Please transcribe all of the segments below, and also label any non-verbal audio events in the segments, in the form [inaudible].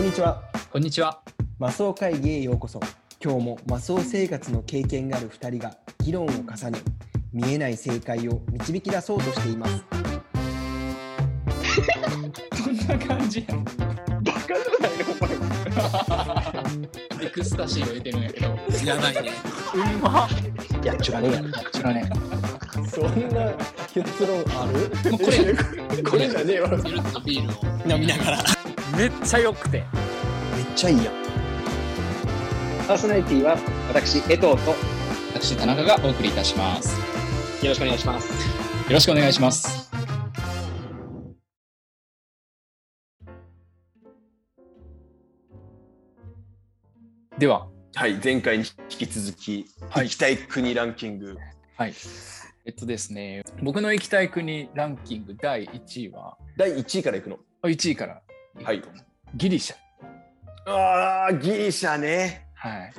こんにちは。こんにちは。マスオ会議へようこそ。今日もマスオ生活の経験がある2人が議論を重ね、見えない正解を導き出そうとしています。こんな感じやん。バカじゃないのお前エクスタシーを得てるんやけど。やばいね。うんまいや、ちゅらねえやろ。こちらね。そんな結論ある？これ、[laughs] これじゃねえわ。ビールを飲みながら。めっちゃ良くて。めっちゃいいやん。パーソナリティは私、江藤とよ私、田中がお送りいたします。ろしくお願いします。よろしくお願いします。では、はい、前回に引き続き、はい行きたい国ランキング。はい。えっとですね、僕の行きたい国ランキング第1位は、第1位からいくの。1位からはいギリシャ。ああ、ギリシャね。はい。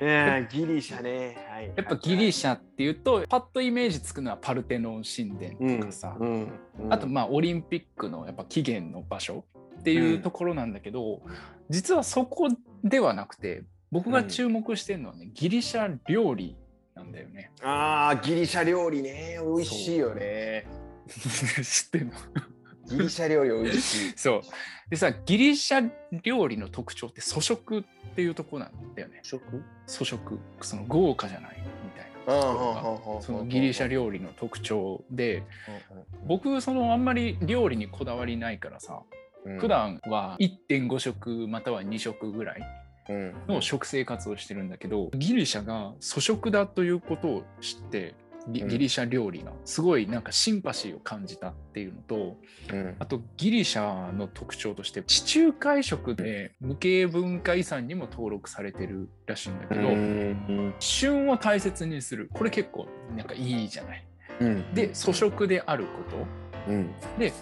えー、ギリシャね。はい。やっぱギリシャっていうとパッとイメージつくのはパルテノン神殿とかさ、うん、うんあとまあオリンピックのやっぱ起源の場所っていうところなんだけど、実はそこではなくて僕が注目してるのはね、ギリシャ料理なんだよね。ああ、ギリシャ料理ね。美味しいよね。[laughs] 知ってんの？ギリシャ料理美味しい。[laughs] そう。でさギリシャ料理の特徴って粗食っていうところなんだよね。食？粗食。その豪華じゃないみたいな。ところが。そのギリシャ料理の特徴で僕そのあんまり料理にこだわりないからさ理普、段は1.5食または2食ぐらいうん。の食生活をしてるんだけどギリシャが粗食だということを知ってギリシャ料理がすごいなんかシンパシーを感じたっていうのとうん。あとギリシャの特徴として地中海食で無形文化遺産にも登録されてるらしいんだけど、うん。旬を大切にする。これ結構なんかいいじゃない。うん。で粗食であること。うん。で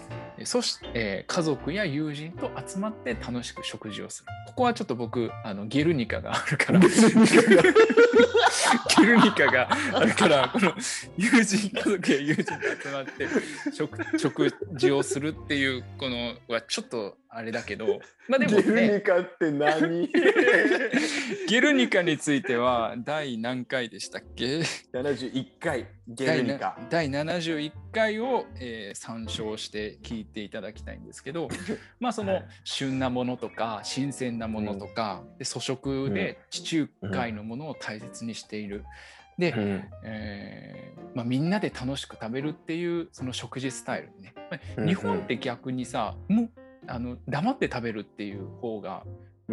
そして、えー家族や友人と集まって楽しく食事をする。ここはちょっと僕あのゲルニカがあるから。[laughs] ゲルニカがあるからこの友人家族や友人と集まって食食事をするっていうこのはちょっとあれだけど。まあでもゲルねニカって何？[laughs] ゲルニカについては第何回でしたっけ ?71 回ゲルニカ。第な第71回を、えー参照して聞いていただきたいんですけど。まあその旬なものとか新鮮なものとか、で粗食で地中海のものを大切にしている。で、うん。えーまあ、みんなで楽しく食べるっていうその食事スタイルね。日本って逆にさもうあの黙って食べるっていう方が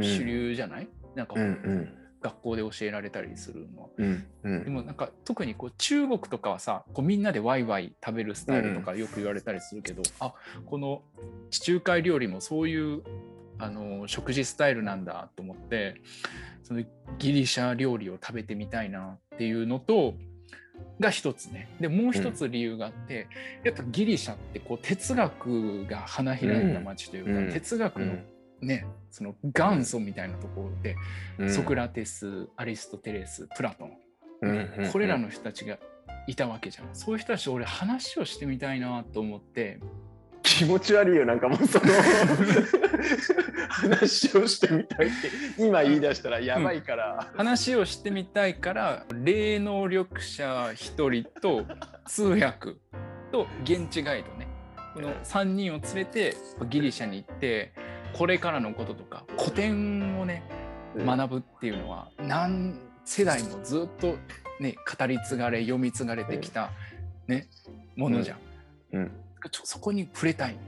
主流じゃない、なんかうんうん。学校で教えられたりするのは。うんうん。でもなんか特にこう中国とかはさこうみんなでワイワイ食べるスタイルとかよく言われたりするけど、あこの地中海料理もそういうあの食事スタイルなんだと思ってそのギリシャ料理を食べてみたいなっていうのとが一つね。でもう一つ理由があって、やっぱギリシャってこう哲学が花開いた街というか、うん。哲学のね、その元祖みたいなところで、うん。ソクラテスアリストテレスプラトンうんうん。これらの人たちがいたわけじゃん。そういう人たちと俺話をしてみたいなと思って、気持ち悪いよなんかもうその。話をしてみたいって今言い出したらやばいから、話をしてみたいから、霊能力者1人と通訳と現地ガイドね、この3人を連れてギリシャに行って、これからのこととか古典をね、学ぶっていうのは何世代もずっとね語り継がれ読み継がれてきたねものじゃん。うん。ちょそこに触れたい。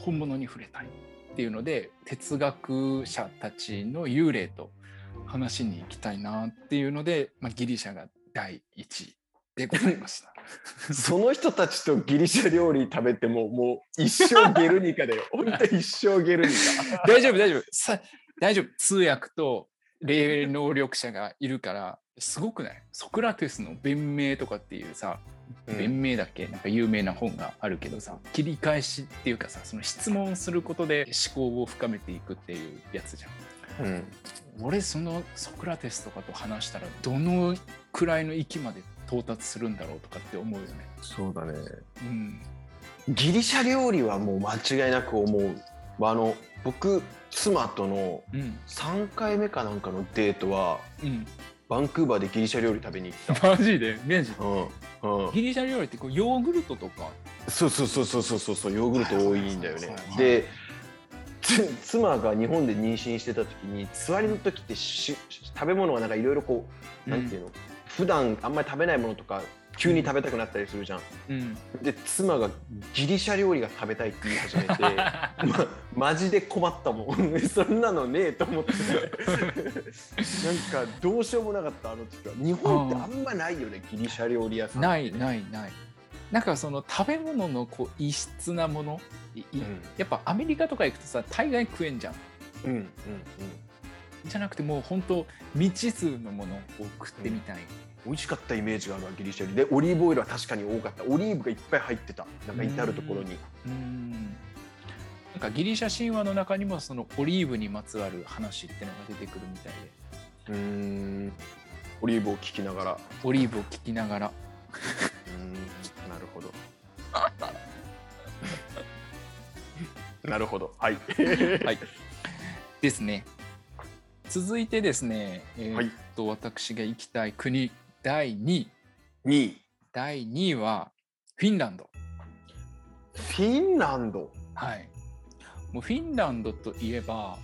本物に触れたいっていうので哲学者たちの幽霊と話しに行きたいなっていうので、まあ、ギリシャが第一位でございました。[laughs] その人たちとギリシャ料理食べてももう一生ゲルニカだよ。[laughs] 本当一生ゲルニカ。大丈夫大丈夫。さ大丈夫。通訳と霊能力者がいるからすごくない？ソクラテスの弁明とかっていうさ弁明だっけ？なんか有名な本があるけどさ切り返しっていうかさその質問することで思考を深めていくっていうやつじゃん。うん。俺そのソクラテスとかと話したらどのくらいの域まで到達するんだろうとかって思うよね。そうだね。うん、ギリシャ料理はもう間違いなく思う。まあ、あの僕妻とのうん。3回目かなんかのデートはうんバンクーバーでギリシャ料理食べに行った。マジで？うんうん、ギリシャ料理ってこうヨーグルトとか？そうそうそうそうそうそうヨーグルト多いんだよね。でつ妻が日本で妊娠してた時に座りの時ってし食べ物がなんかいろいろこうなんていうの、普段あんまり食べないものとか急に食べたくなったりするじゃん。うん。で妻がギリシャ料理が食べたいって言い始めて [laughs] ま、マジで困ったもん。[laughs] そんなのねえと思って。なんかどうしようもなかったあの時は。日本ってあんまないよねギリシャ料理屋さんないないない。なんかその食べ物のこう異質なもの？いいやっぱアメリカとか行くとさ大概食えんじゃん。うんうんうんじゃなくてもう本当未知数のものを食ってみたい、美味しかったイメージがあるわギリシャ料理でオリーブオイルは確かに多かった。オリーブがいっぱい入ってた。なんか至る所に。うん。なんかギリシャ神話の中にもそのオリーブにまつわる話ってのが出てくるみたいで。うーん。オリーブを聞きながら。オリーブを聞きながら。うーん。なるほど。[laughs] なるほど。はい。はい。ですね続いてですねえーっと、私が行きたい国第2位。2位。第2位はフィンランド。フィンランド？はい。もうフィンランドといえば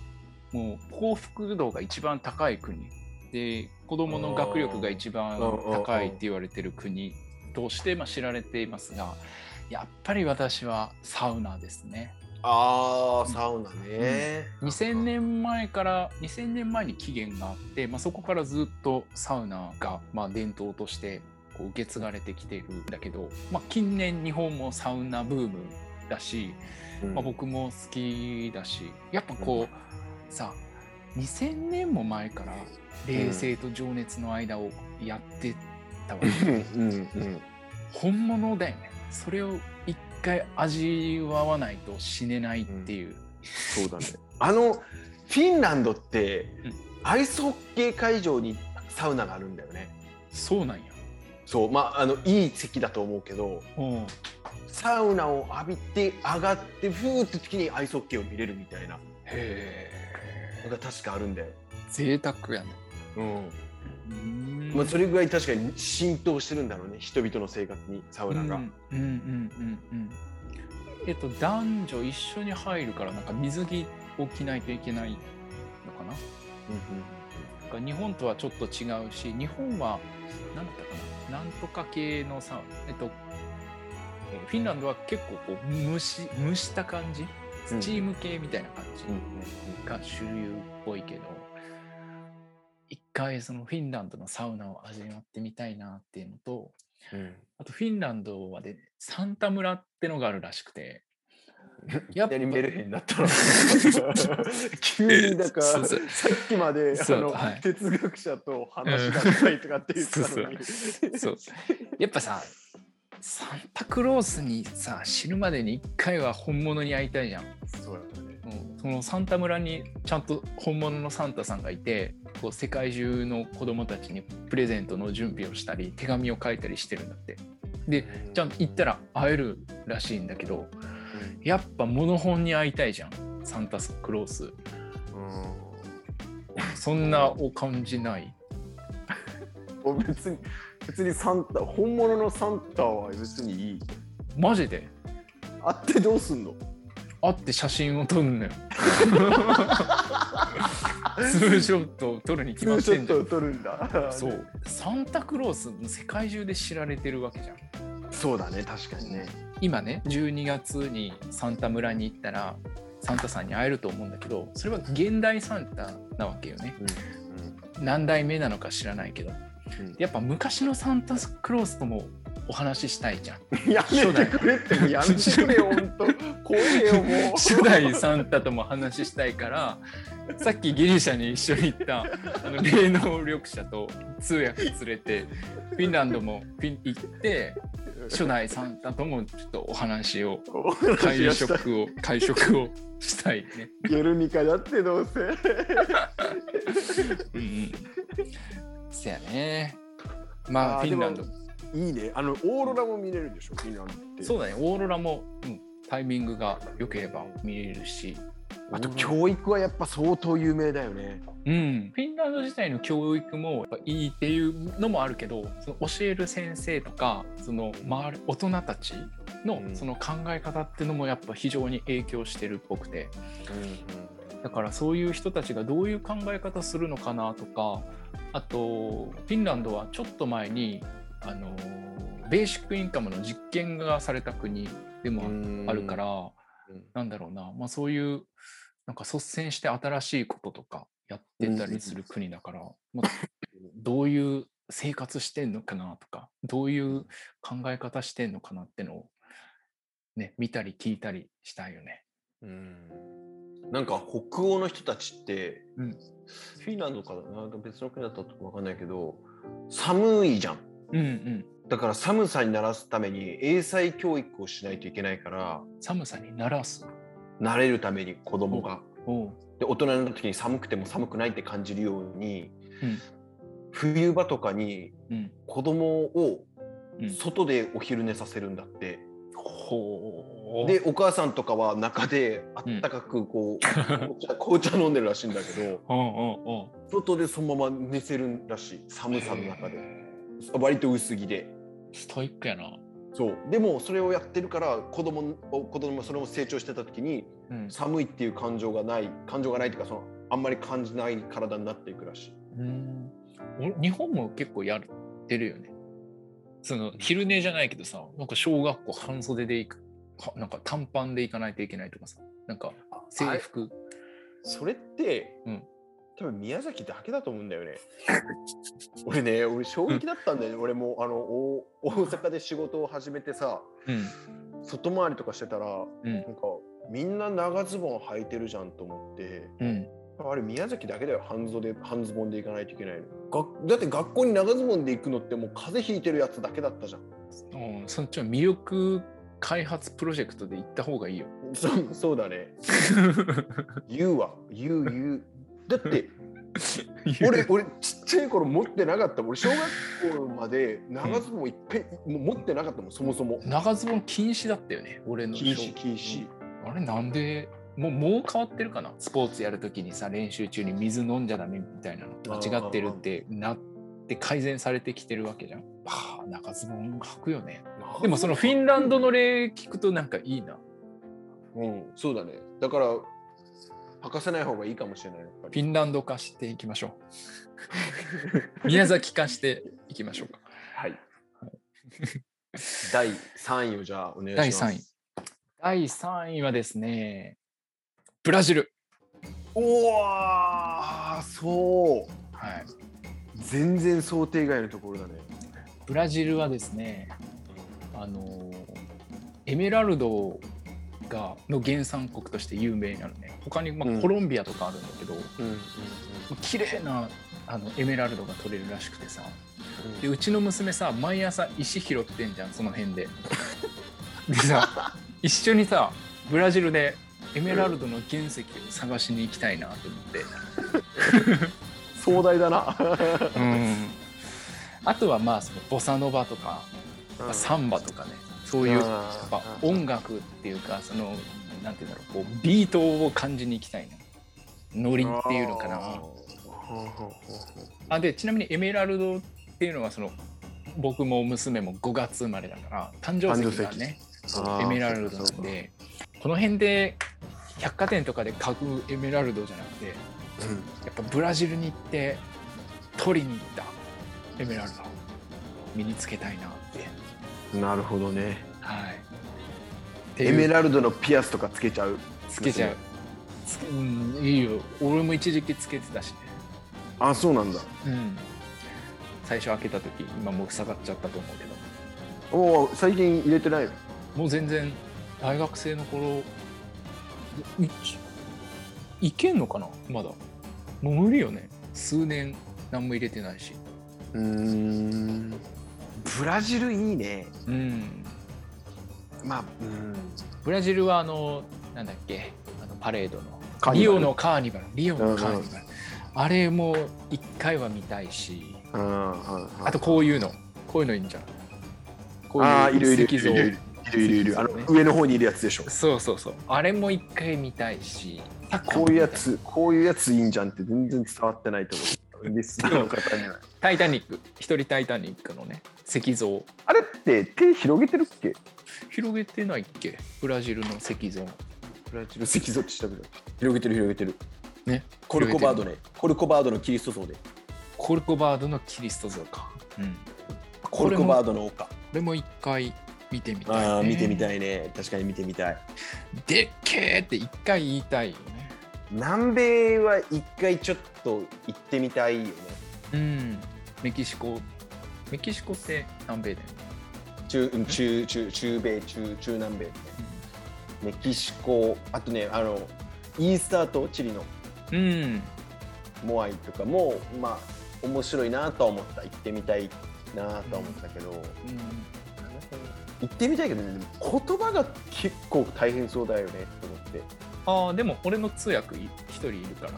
もう幸福度が一番高い国。で子どもの学力が一番高いって言われてる国。としてまあ知られていますがやっぱり私はサウナですねあーサウナね、2000年前から2000年前に起源があって、まあ、そこからずっとサウナがまあ伝統としてこう受け継がれてきているんだけど、まあ、近年日本もサウナブームだし、うん。まあ、僕も好きだしやっぱこう、さ2000年も前から冷静と情熱の間をやってたわけ、うん。うん。本物だよね。それを一回味わわないと死ねないっていう、そうだね。あのフィンランドって、うん。アイスホッケー会場にサウナがあるんだよね。そうなんや。そうまああのいい席だと思うけどうん。サウナを浴びて上がってふーって時にアイスホッケーを見れるみたいな。へのが確かあるんだよ、え贅沢やね。うん。うんまあ、それぐらい確かに浸透してるんだろうね人々の生活にサウナが、うんうんうんうんうん。えっと男女一緒に入るからなんか水着を着ないといけないのかな？なんか日本とはちょっと違うし日本は何だったかな？なんとか系のさえっとえーフィンランドは結構こう蒸し蒸した感じ？スチーム系みたいな感じが主流っぽいけど、一回そのフィンランドのサウナを味わってみたいなっていうのとうん。あとフィンランドはでサンタ村ってのがあるらしくて [laughs] やっぱやりメルヘンだったの。[laughs] 急になんかそうそう。さっきまであの、はい。哲学者と話がしたいとかって言ってたのに、そう [laughs] やっぱさサンタクロースにさ死ぬまでに一回は本物に会いたいじゃん。そうね。うん。そのサンタ村にちゃんと本物のサンタさんがいてこう世界中の子供たちにプレゼントの準備をしたり手紙を書いたりしてるんだって。でちゃんと行ったら会えるらしいんだけどやっぱモノ本に会いたいじゃん。サンタクロース。そんなお感じない？うん。[laughs] 別に別にサンタ本物のサンタは別にいい。マジで？会ってどうすんの？会って写真を撮るのよ [laughs] ツーショットを撮るに決まってんじゃん。撮るんだ。そう。サンタクロース世界中で知られてるわけじゃん。そうだね確かにね。今ね12月にサンタ村に行ったらサンタさんに会えると思うんだけどそれは現代サンタなわけよね。何代目なのか知らないけど。うん。やっぱ昔のサンタクロースともお話ししたいじゃん。やめてくれってやめてくれよ本当怖えよもう。[laughs] 初代サンタとも話したいからさっきギリシャに一緒に行ったあの霊能力者と通訳連れてフィンランドもフィン行って初代サンタともちょっとお話を会食を会食をしたいね。ゲルニカだってどうせ [laughs] うんうん。せやね。まあフィンランドで。いいねあのオーロラも見れるでしょフィンランドってそうだね。オーロラも、うん、タイミングが良ければ見れるし、あと教育はやっぱ相当有名だよね。うん、フィンランド自体の教育もやっぱいいっていうのもあるけどその教える先生とかその周り大人たちのうん。その考え方っていうのもやっぱ非常に影響してるっぽくて。だからそういう人たちがどういう考え方するのかなとかあとフィンランドはちょっと前にあのベーシックインカムの実験がされた国でもあるから、うん。なんだろうな、まあ、そういうなんか率先して新しいこととかやってたりする国だから、まあどういう生活してんのかなとかどういう考え方してんのかなってのを、ね、見たり聞いたりしたいよね。うんなんか北欧の人たちって、うんフィンランドかななんか別の国だったかわかんないけど寒いじゃん。うんうん、だから寒さに慣らすために英才教育をしないといけないから寒さに慣らす？慣れるために子供が。で大人になった時に寒くても寒くないって感じるように、うん。冬場とかにうん。子供をうん。外でお昼寝させるんだって。ほう。でお母さんとかは中であったかくこう、紅茶紅茶飲んでるらしいんだけどうんうんうん。外でそのまま寝せるらしい。寒さの中で。割と薄着で。ストイックやな。そう。でもそれをやってるから子供を子供もそれも成長してた時にうん。寒いっていう感情がない感情がないっていうかそのあんまり感じない体になっていくらしい。うん。お日本も結構やってるよね。その昼寝じゃないけどさ、なんか小学校半袖で行く、はなんか短パンで行かないといけないとかさ、なんか制服。それって、うん多分宮崎だけだと思うんだよね。俺ね俺衝撃だったんだよね、俺もあの大 [laughs] 大阪で仕事を始めてさうん。外回りとかしてたらうん。なんかみんな長ズボン履いてるじゃんと思ってうん。あれ宮崎だけだよ。半袖半ズボンで行かないといけないの。がだって学校に長ズボンで行くのってもう風邪ひいてるやつだけだったじゃん。うんそっちは魅力開発プロジェクトで行った方がいいよ。そうそうだね。[laughs] 言うわ。言う言うだって俺 [laughs] 俺ちっちゃい頃持ってなかった俺小学校まで長ズボンいっぺん、もう持ってなかったもんそもそも。長ズボン禁止だったよね、俺の禁小止禁止。あれなんでもうもう変わってるかな？スポーツやるときにさ練習中に水飲んじゃダメみたいなの間違ってるってなって改善されてきてるわけじゃん。はあ長ズボン履くよね。でもそのフィンランドの例聞くとなんかいいな。うんそうだね。だから履かせない方がいいかもしれないフィンランド化していきましょう。[laughs] 宮崎化していきましょうか。はい [laughs] 第3位をじゃあお願い第します3位。第3位はですね、ブラジル。おわーそうはい、全然想定外のところだねブラジルはですね、あのエメラルドがの原産国として有名なのね。他に、まあうん。コロンビアとかあるんだけど、うん。うん。綺麗なあのエメラルドが取れるらしくてさ。でうちの娘さ毎朝石拾ってんじゃんその辺で。[laughs] でさ一緒にさブラジルでエメラルドの原石を探しに行きたいなと思って、[laughs] 壮大だな。うん、あとはまあそのボサノバとか、サンバとかねそういうやっぱ音楽っていうかそのなんていうんだろうこうビートを感じに行きたいな。ノリっていうのかな。あでちなみにエメラルドっていうのはその僕も娘も5月生まれだから誕生石がねエメラルドなんでこの辺で百貨店とかで買うエメラルドじゃなくてやっぱブラジルに行って取りに行ったエメラルド身につけたいなってなるほどね。はい。エメラルドのピアスとかつけちゃう？つけちゃう。つけうんいいよ。俺も一時期つけてたしね。あそうなんだ。うん。最初開けた時今もう塞がっちゃったと思うけど。おお最近入れてないの？もう全然大学生の頃いいけんのかな？まだ。もう無理よね。数年何も入れてないし。うーんブラジルいいね。うん。まあうん。ブラジルはあのなんだっけ？あのパレードの。リオのカーニバル。リオのカーニバル、あれも一回は見たいし。あとこういうの。こういうのいいんじゃん。こうああいるいるい石像る。いるいるいるいる。あの上の方にいるやつでしょ。そうそうそう。あれも一回見たいし。こういうやつこういうやついいんじゃんって全然伝わってないと思う。リスナーの方には。タイタニック。一人タイタニックのね石像。あれって手広げてるっけ？広げてないっけ？ブラジルの石像。ブラジル石像ってしたけど広げてる広げてる。ね？コルコバードね。コルコバードのキリスト像で。コルコバードのキリスト像か。うん。コルコバードの丘。これも一回見てみたい、ね、ああ見てみたいね。確かに見てみたい。でっけーって一回言いたいよね。南米は一回ちょっと行ってみたいよね。うん。メキシコメキシコって南米だよね。中うん中中中米中中南米ね。メキシコあとねあのイースター島チリの。うん。モアイとかもまあ面白いなとは思った。行ってみたいなとは思ったけど、行ってみたいけどね。でも言葉が結構大変そうだよねと思って。ああでも俺の通訳い一人いるから。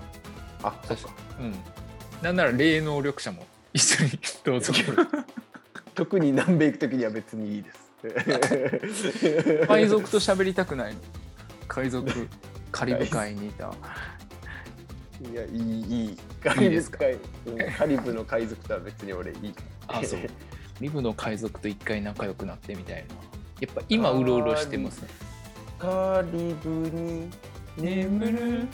あそっか。うん。なんなら霊能力者も一緒にどうぞ。[laughs] 特に南米行く時には別にいいです。海賊と喋りたくない。の海賊 [laughs] カリブ海にいた。いやいいいい。カいいですか？海うんカリブの海賊とは別に俺いい。あそう。リブの海賊と一回仲良くなってみたいな。やっぱ今うろうろしてますね。カリブに眠る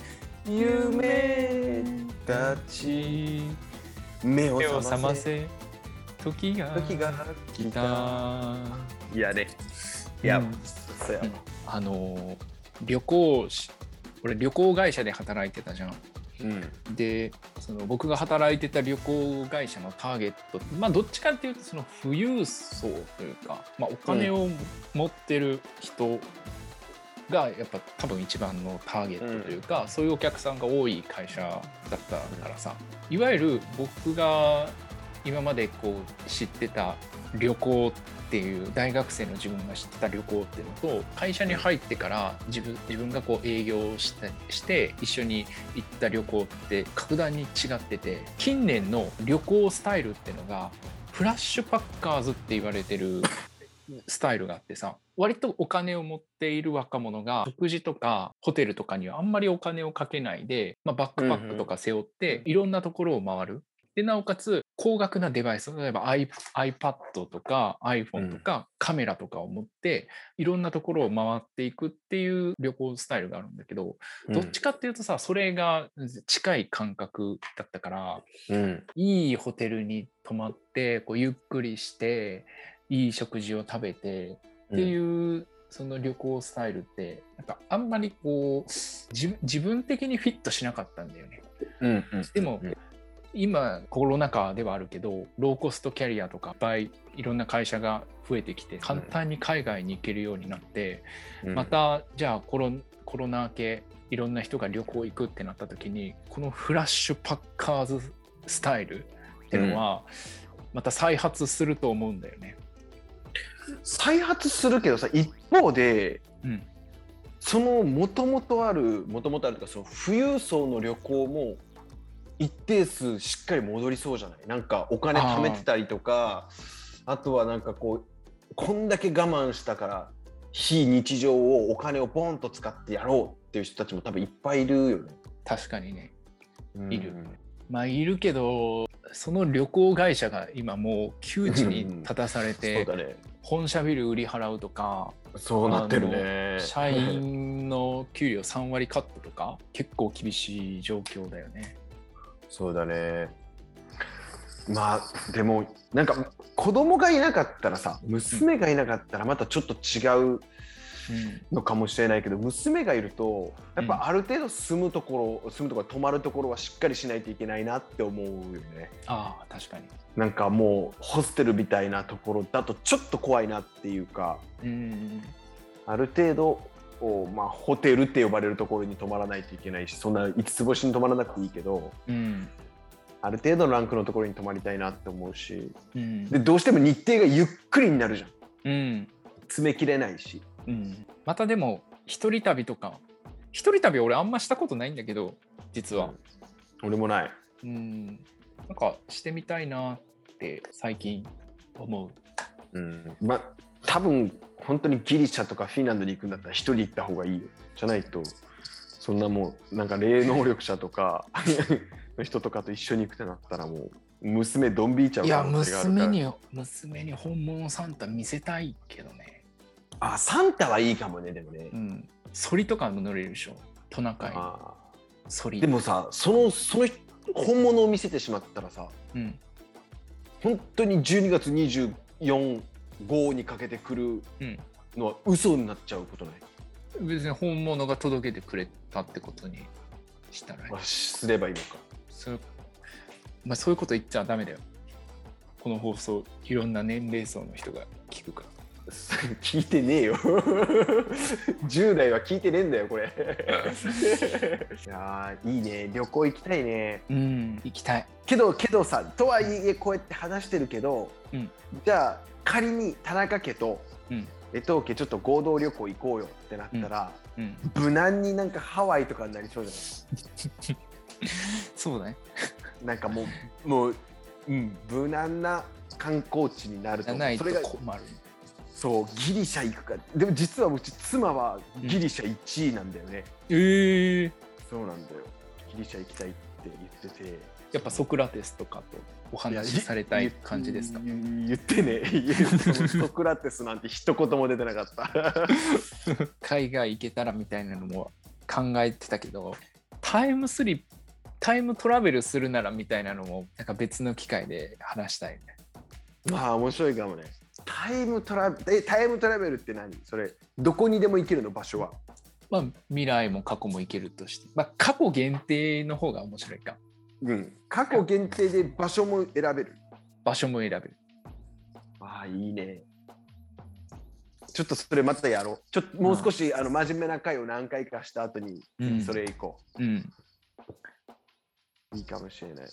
夢たち目を覚ませ。覚ませ。時が時が来た。来た。いやね。いや、うんそうやわ。あのー旅行し俺旅行会社で働いてたじゃん。うん。でその僕が働いてた旅行会社のターゲットまあどっちかっていうとその富裕層というか、まあ、お金を持ってる人がやっぱ多分一番のターゲットというか、そういうお客さんが多い会社だったからさ。いわゆる僕が今までこう知ってた旅行っていう大学生の自分が知ってた旅行っていうのと会社に入ってから自分自分がこう営業したして一緒に行った旅行って格段に違ってて近年の旅行スタイルっていうのがフラッシュパッカーズって言われてるスタイルがあってさ割とお金を持っている若者が食事とかホテルとかにはあんまりお金をかけないで、まあ、バックパックとか背負っていろんなところを回る。でなおかつ高額なデバイス例えば iPad とか iPhone とかカメラとかを持っていろんなところを回っていくっていう旅行スタイルがあるんだけど、どっちかっていうとさそれが近い感覚だったからうん。いいホテルに泊まってこうゆっくりしていい食事を食べてっていう、その旅行スタイルってなんかあんまりこう自分自分的にフィットしなかったんだよね。うんうん。でも、うん今コロナ禍ではあるけどローコストキャリアとかいっぱいいろんな会社が増えてきて簡単に海外に行けるようになって、うん。またじゃあコロコロナ明けいろんな人が旅行行くってなった時にこのフラッシュパッカーズスタイルっていうのはまた再発すると思うんだよね。再発するけどさ一方でうん、そのもともとあるもともとあるというかその富裕層の旅行も一定数しっかり戻りそうじゃない？なんかお金貯めてたりとかあとはなんかこうこんだけ我慢したから非日常をお金をボンと使ってやろうっていう人たちも多分いっぱいいるよね。確かにね。いる。うんまあいるけどその旅行会社が今もう窮地に立たされそうてだね。本社ビル売り払うとかそうなってるね。[laughs] 社員の給料3割カットとか結構厳しい状況だよね。そうだね。まあでもなんか子供がいなかったらさ娘がいなかったらまたちょっと違ううんのかもしれないけど娘がいるとやっぱある程度住むところ、住むところ泊まるところはしっかりしないといけないなって思うよね。ああ確かに。なんかもうホステルみたいなところだとちょっと怖いなっていうかうんある程度こうまあ、ホテルって呼ばれるところに泊まらないといけないしそんな5つ星に泊まらなくていいけどうん。ある程度のランクのところに泊まりたいなって思うしうん。でどうしても日程がゆっくりになるじゃん。うん。詰めきれないしうん。またでも一人旅とか一人旅俺あんましたことないんだけど実は。俺もない。うん。なんかしてみたいなって最近思う。うん。まあ多分本当にギリシャとかフィンランドに行くんだったら一人行った方がいいよ。じゃないとそんなもうなんか霊能力者とか [laughs] の人とかと一緒に行くってなったらもう娘ドン引いちゃういや娘に娘に本物サンタ見せたいけどねあサンタはいいかもねでもね、うん。ソリとかも乗れるでしょ。トナカイ。あソリーでもさそのその本物を見せてしまったらさうん。本当に12月24号にかけてくるうん。のは嘘になっちゃうことない？別に本物が届けてくれたってことにしたらいい。あすればいいのか。そう。まあ、そういうこと言っちゃダメだよ。この放送いろんな年齢層の人が聞くから [laughs] 聞いてねえよ。[laughs] 10代は聞いてねえんだよこれ。[laughs] いやーいいね。旅行行きたいね。うん行きたい。けどけどさとはいえこうやって話してるけど、うん。じゃあ仮に田中家とうん。江藤家ちょっと合同旅行行こうよってなったら、うん。無難になんかハワイとかになりそうじゃそうだね。ないなんかもうもう、うん、無難な観光地になるとそれが困るそうギリシャ行くか。でも実はうち妻はギリシャ1位なんだよね、ええ。そうなんだよ。ギリシャ行きたいって言ってて。やっぱソクラテスとかとお話しされたい感じですか？言ってね。ソクラテスなんて一言も出てなかった。[laughs] 海外行けたらみたいなのも考えてたけどタイムスリップタイムトラベルするならみたいなのもなんか別の機会で話したいね。まあ面白いかもねタイムトラベえタイムトラベルって何？それどこにでも行けるの？場所は？まあ未来も過去も行けるとして、まあ、過去限定の方が面白いか。うん。過去限定で場所も選べる。場所も選べる。ああいいね。ちょっとそれまたやろう。ちょっともう少し、あの真面目な回を何回かした後にうん。それ行こう。ん。う、いいかもしれない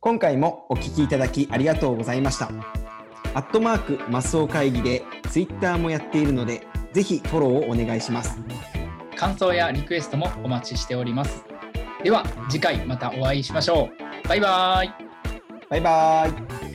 今回もお聞きいただきありがとうございました。アットマークマスオ会議でツイッターもやっているので、ぜひフォローをお願いします。感想やリクエストもお待ちしております。では次回またお会いしましょう。バイバイ。バイバイ。